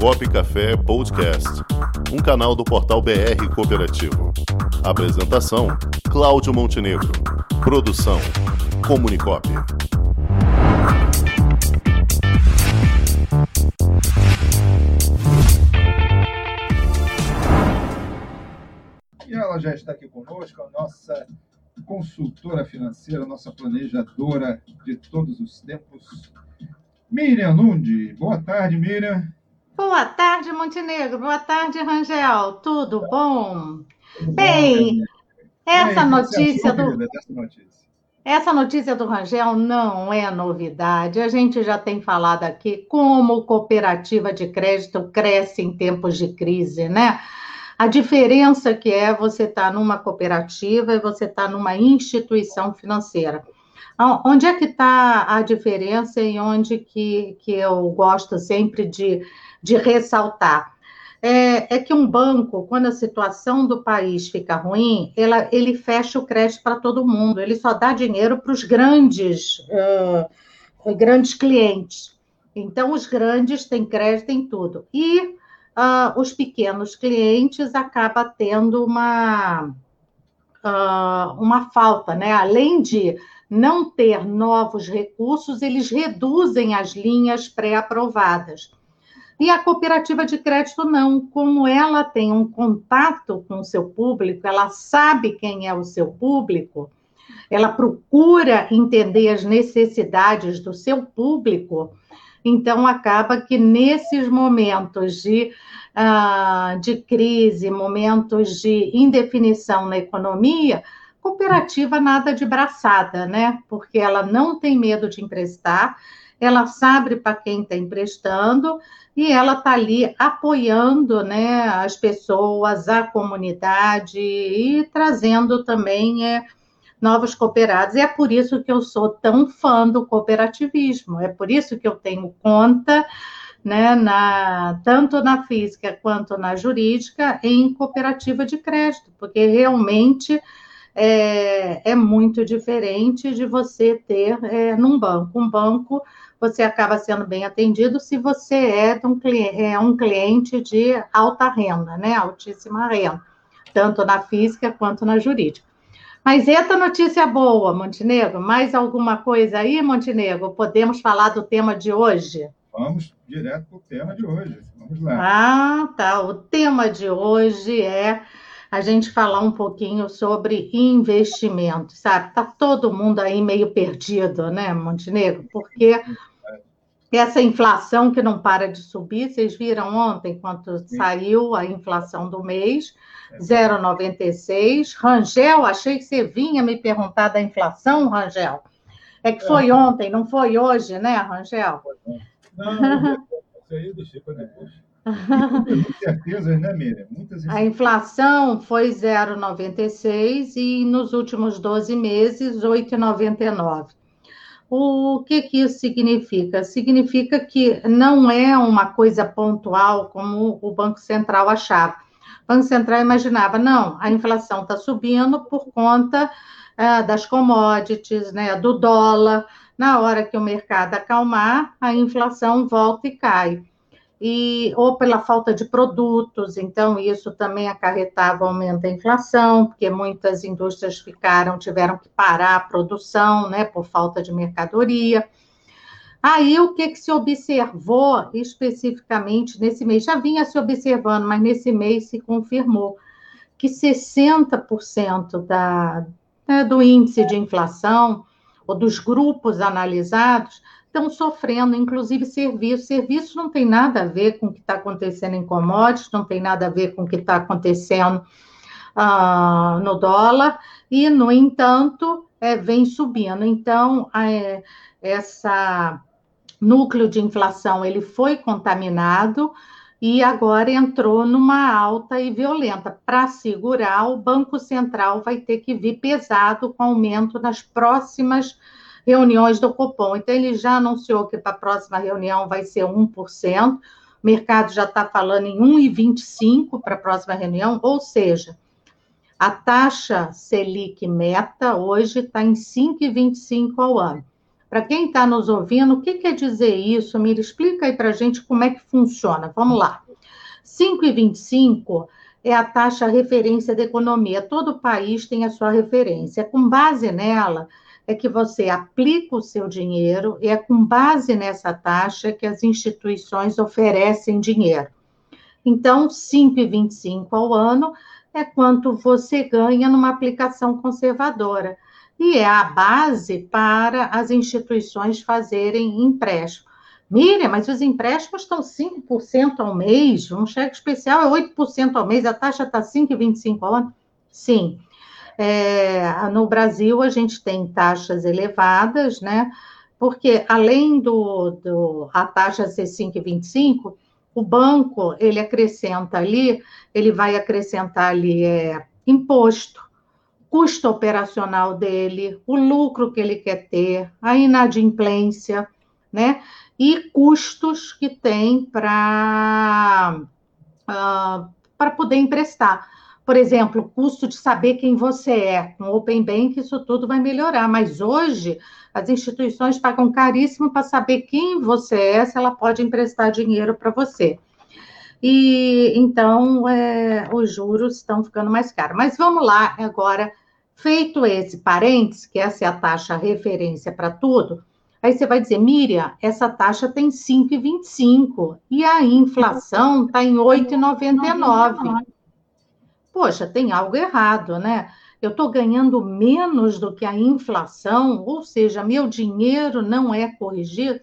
Comunicop Café Podcast, um canal do portal BR Cooperativo. Apresentação: Cláudio Montenegro. Produção: Comunicop. E ela já está aqui conosco, a nossa consultora financeira, nossa planejadora de todos os tempos, Miriam Nundi. Boa tarde, Miriam. Boa tarde, Montenegro. Boa tarde, Rangel. Tudo bom? Bem, essa notícia do. Essa notícia do Rangel não é novidade. A gente já tem falado aqui como cooperativa de crédito cresce em tempos de crise, né? A diferença que é você estar tá numa cooperativa e você estar tá numa instituição financeira. Onde é que está a diferença e onde que, que eu gosto sempre de, de ressaltar? É, é, que um banco, quando a situação do país fica ruim, ela, ele fecha o crédito para todo mundo, ele só dá dinheiro para os grandes, uh, grandes clientes. Então, os grandes têm crédito em tudo. E uh, os pequenos clientes acabam tendo uma, uh, uma falta, né? Além de não ter novos recursos, eles reduzem as linhas pré-aprovadas. E a cooperativa de crédito não, como ela tem um contato com o seu público, ela sabe quem é o seu público, ela procura entender as necessidades do seu público, então acaba que nesses momentos de, uh, de crise, momentos de indefinição na economia, Cooperativa nada de braçada, né? Porque ela não tem medo de emprestar, ela sabe para quem está emprestando e ela está ali apoiando né, as pessoas, a comunidade e trazendo também é, novos cooperados. E é por isso que eu sou tão fã do cooperativismo, é por isso que eu tenho conta. Né, na, tanto na física quanto na jurídica, em cooperativa de crédito, porque realmente é, é muito diferente de você ter é, num banco. Um banco, você acaba sendo bem atendido se você é um, é um cliente de alta renda, né? Altíssima renda, tanto na física quanto na jurídica. Mas eita notícia boa, Montenegro. Mais alguma coisa aí, Montenegro? Podemos falar do tema de hoje? Vamos direto para o tema de hoje. Vamos lá. Ah, tá. O tema de hoje é a gente falar um pouquinho sobre investimento, sabe? Tá todo mundo aí meio perdido, né, Montenegro? Porque essa inflação que não para de subir, vocês viram ontem quanto saiu a inflação do mês, 0,96. Rangel, achei que você vinha me perguntar da inflação, Rangel. É que foi é. ontem, não foi hoje, né, Rangel? Não, isso aí eu deixei para depois. Muitas né, Miriam? Muitas a inflação foi 0,96 e nos últimos 12 meses, 8,99. O que, que isso significa? Significa que não é uma coisa pontual como o Banco Central achava. O Banco Central imaginava, não, a inflação está subindo por conta é, das commodities, né, do dólar. Na hora que o mercado acalmar, a inflação volta e cai e ou pela falta de produtos, então isso também acarretava aumento da inflação, porque muitas indústrias ficaram, tiveram que parar a produção, né, por falta de mercadoria. Aí o que, que se observou especificamente nesse mês? Já vinha se observando, mas nesse mês se confirmou que 60% da, né, do índice de inflação, ou dos grupos analisados, estão sofrendo, inclusive serviços. Serviço não tem nada a ver com o que está acontecendo em commodities, não tem nada a ver com o que está acontecendo uh, no dólar, e, no entanto, é, vem subindo. Então, é, essa núcleo de inflação ele foi contaminado e agora entrou numa alta e violenta. Para segurar, o Banco Central vai ter que vir pesado com aumento nas próximas reuniões do Copom. Então, ele já anunciou que para a próxima reunião vai ser 1%, o mercado já está falando em 1,25% para a próxima reunião, ou seja, a taxa Selic meta hoje está em 5,25% ao ano. Para quem está nos ouvindo, o que quer dizer isso? Mira, explica aí para a gente como é que funciona. Vamos lá. 5,25 é a taxa referência da economia. Todo país tem a sua referência. Com base nela, é que você aplica o seu dinheiro e é com base nessa taxa que as instituições oferecem dinheiro. Então, 5,25 ao ano é quanto você ganha numa aplicação conservadora. E é a base para as instituições fazerem empréstimo. Miriam, mas os empréstimos estão 5% ao mês, um cheque especial é 8% ao mês, a taxa está 5,25 ao ano? Sim. É, no Brasil, a gente tem taxas elevadas, né? Porque além do, do a taxa ser 5,25, o banco ele acrescenta ali, ele vai acrescentar ali é, imposto, custo operacional dele, o lucro que ele quer ter, a inadimplência, né? E custos que tem para uh, ah, para poder emprestar. Por exemplo, o custo de saber quem você é. Com Open Bank, isso tudo vai melhorar. Mas hoje, as instituições pagam caríssimo para saber quem você é, se ela pode emprestar dinheiro para você. E então, é, os juros estão ficando mais caros. Mas vamos lá, agora, feito esse parênteses, que essa é a taxa referência para tudo, aí você vai dizer, Miriam, essa taxa tem 5,25 e a inflação está em 8,99 poxa, tem algo errado, né? Eu estou ganhando menos do que a inflação, ou seja, meu dinheiro não é corrigido.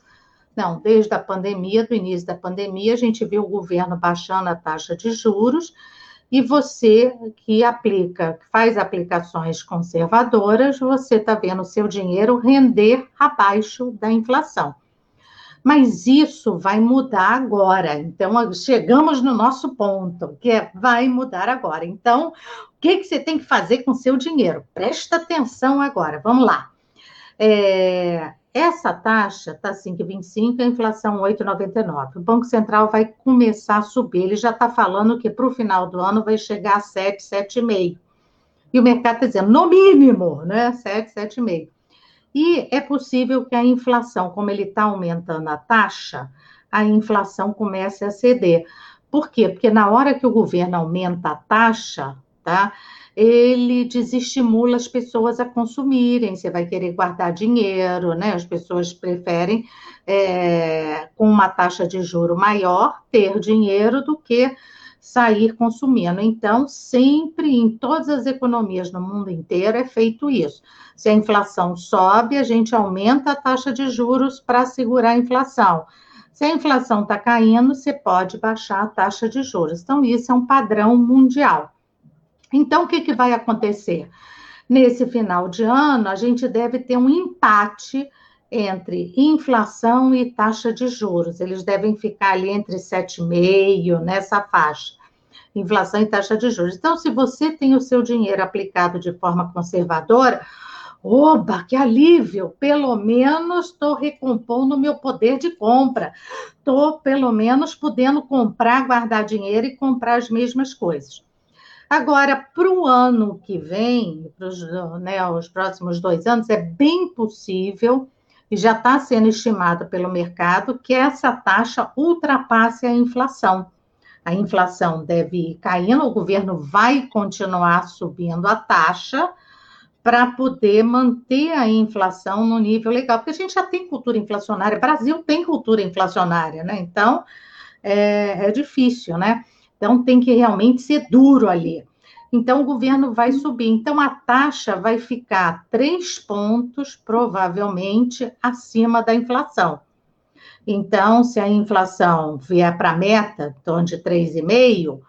Não, desde a pandemia, do início da pandemia, a gente viu o governo baixando a taxa de juros e você que aplica, faz aplicações conservadoras, você está vendo o seu dinheiro render abaixo da inflação. Mas isso vai mudar agora. Então, chegamos no nosso ponto, que é vai mudar agora. Então, o que, que você tem que fazer com seu dinheiro? Presta atenção agora. Vamos lá. É, essa taxa está 5,25, a inflação 8,99. O Banco Central vai começar a subir. Ele já está falando que para o final do ano vai chegar a 7, 7,5. E o mercado está dizendo, no mínimo, né? 7, 7,5. E é possível que a inflação, como ele está aumentando a taxa, a inflação comece a ceder. Por quê? Porque na hora que o governo aumenta a taxa, tá? Ele desestimula as pessoas a consumirem. Você vai querer guardar dinheiro, né? As pessoas preferem, é, com uma taxa de juro maior, ter dinheiro do que sair consumindo. Então, sempre em todas as economias no mundo inteiro é feito isso. Se a inflação sobe, a gente aumenta a taxa de juros para segurar a inflação. Se a inflação está caindo, você pode baixar a taxa de juros. Então, isso é um padrão mundial. Então, o que, que vai acontecer? Nesse final de ano, a gente deve ter um empate entre inflação e taxa de juros. Eles devem ficar ali entre 7,5, nessa faixa. Inflação e taxa de juros. Então, se você tem o seu dinheiro aplicado de forma conservadora, oba, que alívio! Pelo menos estou recompondo o meu poder de compra. Estou, pelo menos, podendo comprar, guardar dinheiro e comprar as mesmas coisas. Agora, para o ano que vem, para né, os próximos dois anos, é bem possível e já está sendo estimado pelo mercado que essa taxa ultrapasse a inflação. A inflação deve ir caindo, o governo vai continuar subindo a taxa para poder manter a inflação no nível legal, porque a gente já tem cultura inflacionária, o Brasil tem cultura inflacionária, né? Então é, é difícil, né? Então tem que realmente ser duro ali então o governo vai subir. Então a taxa vai ficar três pontos, provavelmente, acima da inflação. Então, se a inflação vier para a meta, então de 3,5,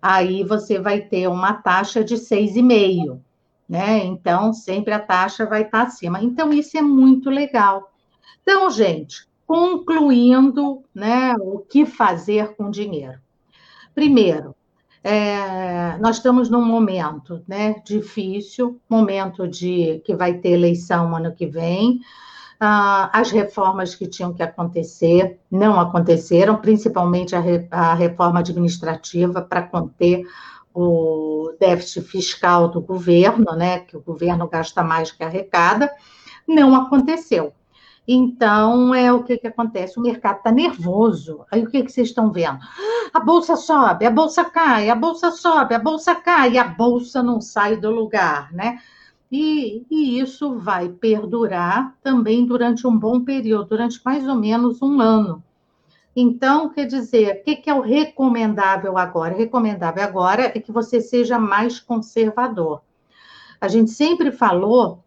aí você vai ter uma taxa de 6,5, né? Então, sempre a taxa vai estar acima. Então, isso é muito legal. Então, gente, concluindo, né, o que fazer com dinheiro. Primeiro, é, nós estamos num momento né, difícil, momento de que vai ter eleição ano que vem. Ah, as reformas que tinham que acontecer não aconteceram, principalmente a, re, a reforma administrativa para conter o déficit fiscal do governo, né, que o governo gasta mais que arrecada, não aconteceu. Então, é o que, que acontece? O mercado está nervoso. Aí o que, que vocês estão vendo? A bolsa sobe, a bolsa cai, a bolsa sobe, a bolsa cai, a bolsa não sai do lugar, né? E, e, isso vai perdurar também durante um bom período, durante mais ou menos um ano. Então, quer dizer, o que, que é o recomendável agora? O recomendável agora é que você seja mais conservador. A gente sempre falou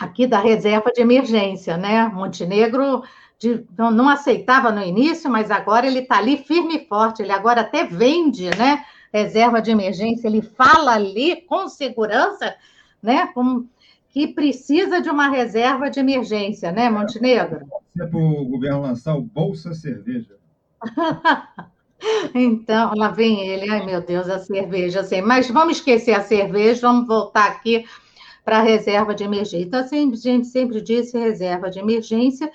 aqui da reserva de emergência, né? Montenegro de, não, não, aceitava no início, mas agora ele está ali firme e forte. Ele agora até vende, né? Reserva de emergência. Ele fala ali com segurança, né? Como que precisa de uma reserva de emergência, né, Montenegro? É para o governo lançar o Bolsa Cerveja. então, lá vem ele. Ai, meu Deus, a cerveja. Assim. Mas vamos esquecer a cerveja, vamos voltar aqui para reserva de emergência. Então, assim, a gente sempre disse reserva de emergência,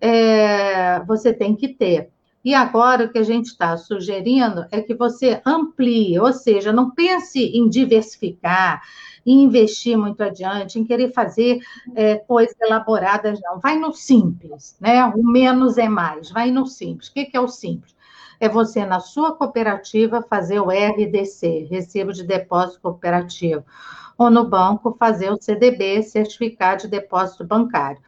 é, você tem que ter. E agora o que a gente está sugerindo é que você amplie, ou seja, não pense em diversificar, em investir muito adiante, em querer fazer é, coisas elaboradas, não. Vai no simples, né? O menos é mais, vai no simples. O que, que é o simples? É você, na sua cooperativa, fazer o RDC, Recibo de Depósito Cooperativo ou no banco fazer o CDB, Certificado de Depósito Bancário.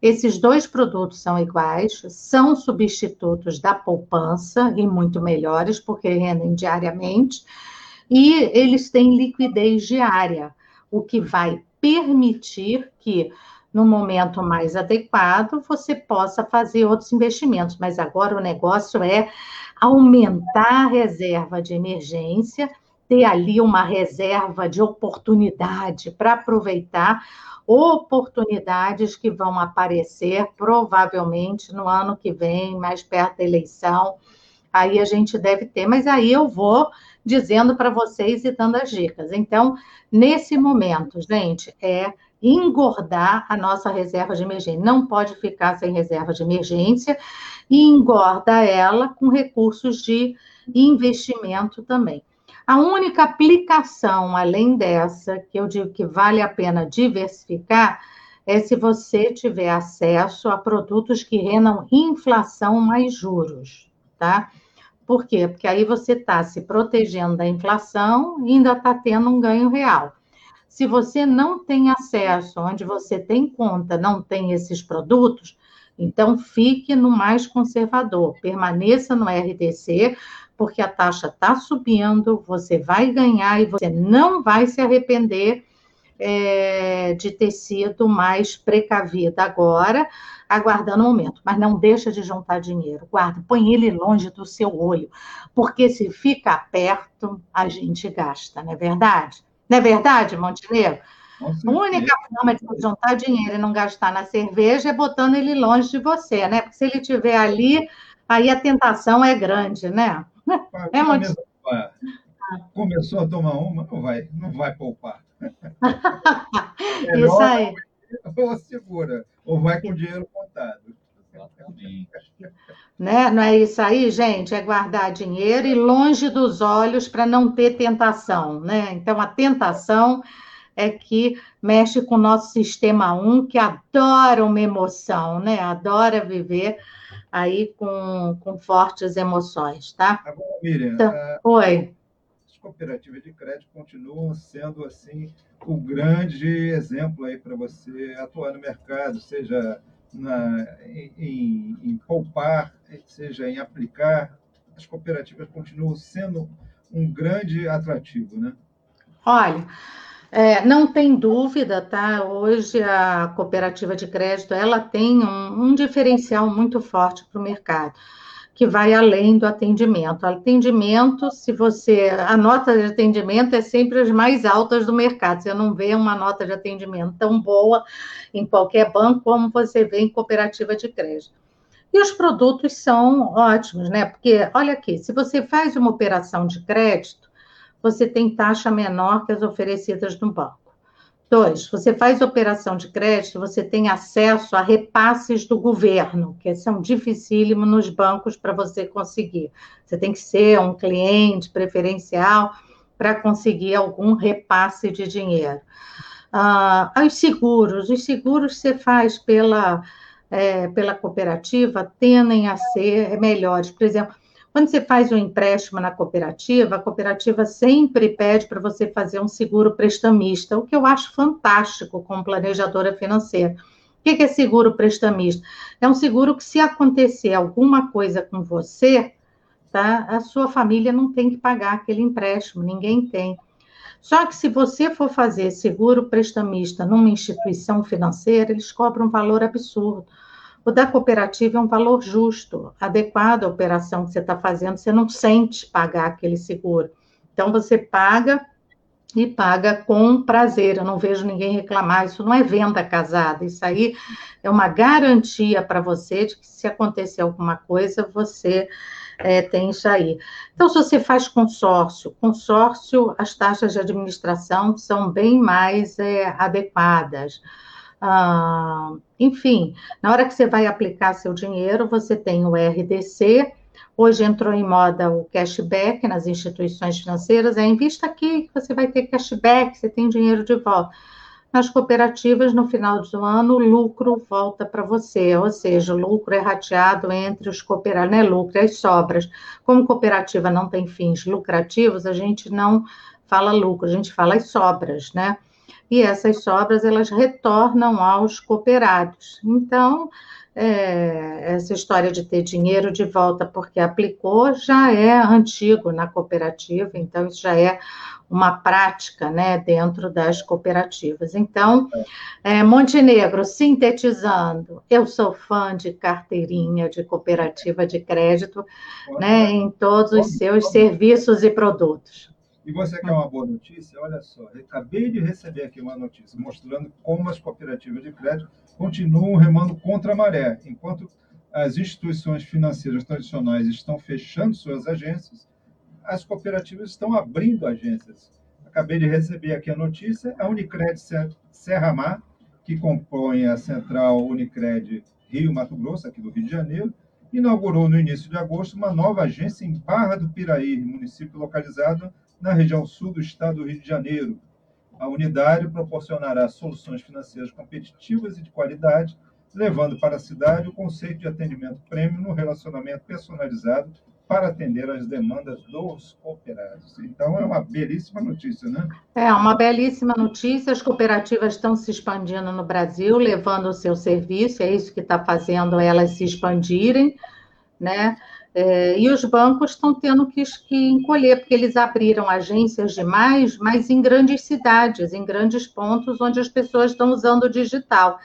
Esses dois produtos são iguais, são substitutos da poupança e muito melhores, porque rendem diariamente, e eles têm liquidez diária, o que vai permitir que, no momento mais adequado, você possa fazer outros investimentos. Mas agora o negócio é aumentar a reserva de emergência ter ali uma reserva de oportunidade para aproveitar oportunidades que vão aparecer provavelmente no ano que vem, mais perto da eleição. Aí a gente deve ter, mas aí eu vou dizendo para vocês e dando as dicas. Então, nesse momento, gente, é engordar a nossa reserva de emergência. Não pode ficar sem reserva de emergência e engorda ela com recursos de investimento também. A única aplicação, além dessa, que eu digo que vale a pena diversificar, é se você tiver acesso a produtos que rendam inflação mais juros, tá? Por quê? Porque aí você está se protegendo da inflação e ainda está tendo um ganho real. Se você não tem acesso, onde você tem conta, não tem esses produtos, então fique no mais conservador, permaneça no RDC, porque a taxa está subindo, você vai ganhar e você não vai se arrepender é, de ter sido mais precavida agora, aguardando o momento. Mas não deixa de juntar dinheiro, guarda, põe ele longe do seu olho, porque se fica perto, a gente gasta, não é verdade? Não é verdade, Montenegro? A única forma de juntar dinheiro e não gastar na cerveja é botando ele longe de você, né? Porque se ele estiver ali, aí a tentação é grande, né? É muito... Começou a tomar uma, não vai, não vai poupar. Isso aí. Ou segura, ou vai com dinheiro contado. Né? Não é isso aí, gente? É guardar dinheiro e longe dos olhos para não ter tentação, né? Então, a tentação é que mexe com o nosso sistema 1, que adora uma emoção, né? Adora viver aí com, com fortes emoções, tá? Agora, Miriam, então, é, oi. As cooperativas de crédito continuam sendo assim o grande exemplo aí para você atuar no mercado, seja na, em, em poupar, seja em aplicar. As cooperativas continuam sendo um grande atrativo, né? Olha, é, não tem dúvida, tá? Hoje a cooperativa de crédito ela tem um, um diferencial muito forte para o mercado, que vai além do atendimento. Atendimento, se você. A nota de atendimento é sempre as mais altas do mercado. Você não vê uma nota de atendimento tão boa em qualquer banco como você vê em cooperativa de crédito. E os produtos são ótimos, né? Porque, olha aqui, se você faz uma operação de crédito, você tem taxa menor que as oferecidas no banco. Dois, você faz operação de crédito, você tem acesso a repasses do governo, que são dificílimos nos bancos para você conseguir. Você tem que ser um cliente preferencial para conseguir algum repasse de dinheiro. Ah, os seguros, os seguros você faz pela é, pela cooperativa tendem a ser melhores. Por exemplo, quando você faz um empréstimo na cooperativa, a cooperativa sempre pede para você fazer um seguro prestamista, o que eu acho fantástico como planejadora financeira. O que é seguro prestamista? É um seguro que, se acontecer alguma coisa com você, tá, a sua família não tem que pagar aquele empréstimo, ninguém tem. Só que se você for fazer seguro prestamista numa instituição financeira, eles cobram um valor absurdo. O da cooperativa é um valor justo, adequado à operação que você está fazendo, você não sente pagar aquele seguro. Então, você paga e paga com prazer. Eu não vejo ninguém reclamar. Isso não é venda casada. Isso aí é uma garantia para você de que se acontecer alguma coisa, você é, tem isso aí. Então, se você faz consórcio, consórcio, as taxas de administração são bem mais é, adequadas. Ah, enfim, na hora que você vai aplicar seu dinheiro, você tem o RDC. Hoje entrou em moda o cashback nas instituições financeiras. É invista aqui que você vai ter cashback, você tem dinheiro de volta. Nas cooperativas, no final do ano, o lucro volta para você, ou seja, o lucro é rateado entre os cooperados, não é lucro, é as sobras. Como cooperativa não tem fins lucrativos, a gente não fala lucro, a gente fala as sobras, né? E essas sobras elas retornam aos cooperados. Então, é, essa história de ter dinheiro de volta porque aplicou já é antigo na cooperativa, então isso já é uma prática né, dentro das cooperativas. Então, é, Montenegro, sintetizando, eu sou fã de carteirinha de cooperativa de crédito né, em todos os seus serviços e produtos. E você quer uma boa notícia? Olha só, acabei de receber aqui uma notícia mostrando como as cooperativas de crédito continuam remando contra a maré. Enquanto as instituições financeiras tradicionais estão fechando suas agências, as cooperativas estão abrindo agências. Acabei de receber aqui a notícia, a Unicred Serra Mar, que compõe a central Unicred Rio Mato Grosso, aqui do Rio de Janeiro, inaugurou no início de agosto uma nova agência em Barra do Piraí, município localizado na região sul do estado do Rio de Janeiro. A unidade proporcionará soluções financeiras competitivas e de qualidade, levando para a cidade o conceito de atendimento prêmio no relacionamento personalizado para atender às demandas dos cooperados. Então, é uma belíssima notícia, né? É uma belíssima notícia. As cooperativas estão se expandindo no Brasil, levando o seu serviço, é isso que está fazendo elas se expandirem, né? É, e os bancos estão tendo que, que, encolher, porque eles abriram agências demais, mas em grandes cidades, em grandes pontos onde as pessoas estão usando o digital.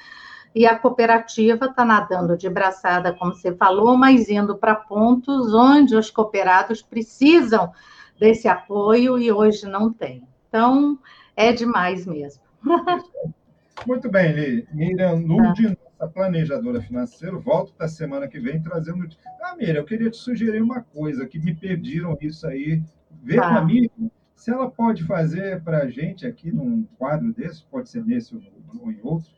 E a cooperativa está nadando de braçada, como você falou, mas indo para pontos onde os cooperados precisam desse apoio e hoje não tem. Então, é demais mesmo. Muito bem, Li. Miriam Nude, nossa planejadora financeira, volto da semana que vem trazendo. Ah, Miriam, eu queria te sugerir uma coisa, que me pediram isso aí. Vê tá. com a Miriam se ela pode fazer para a gente aqui num quadro desse, pode ser nesse ou, ou em outro,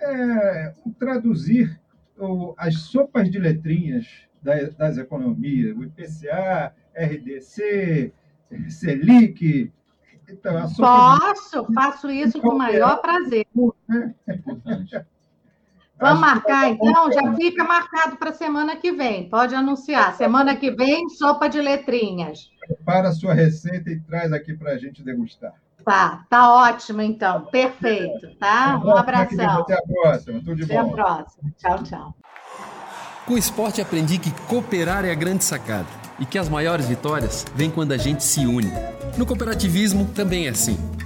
é, traduzir o, as sopas de letrinhas das, das economias, o IPCA, RDC, Selic, então, Posso, faço isso com o maior prazer. Vamos marcar, então? Já fica marcado para a semana que vem. Pode anunciar. Semana que vem, sopa de letrinhas. Prepara a sua receita e traz aqui para a gente degustar. Tá, tá ótimo, então. Perfeito, tá? Um abração. Até a próxima. Tudo de bom. Até a próxima. Tchau, tchau. Com o esporte aprendi que cooperar é a grande sacada e que as maiores vitórias vêm quando a gente se une. No cooperativismo também é assim.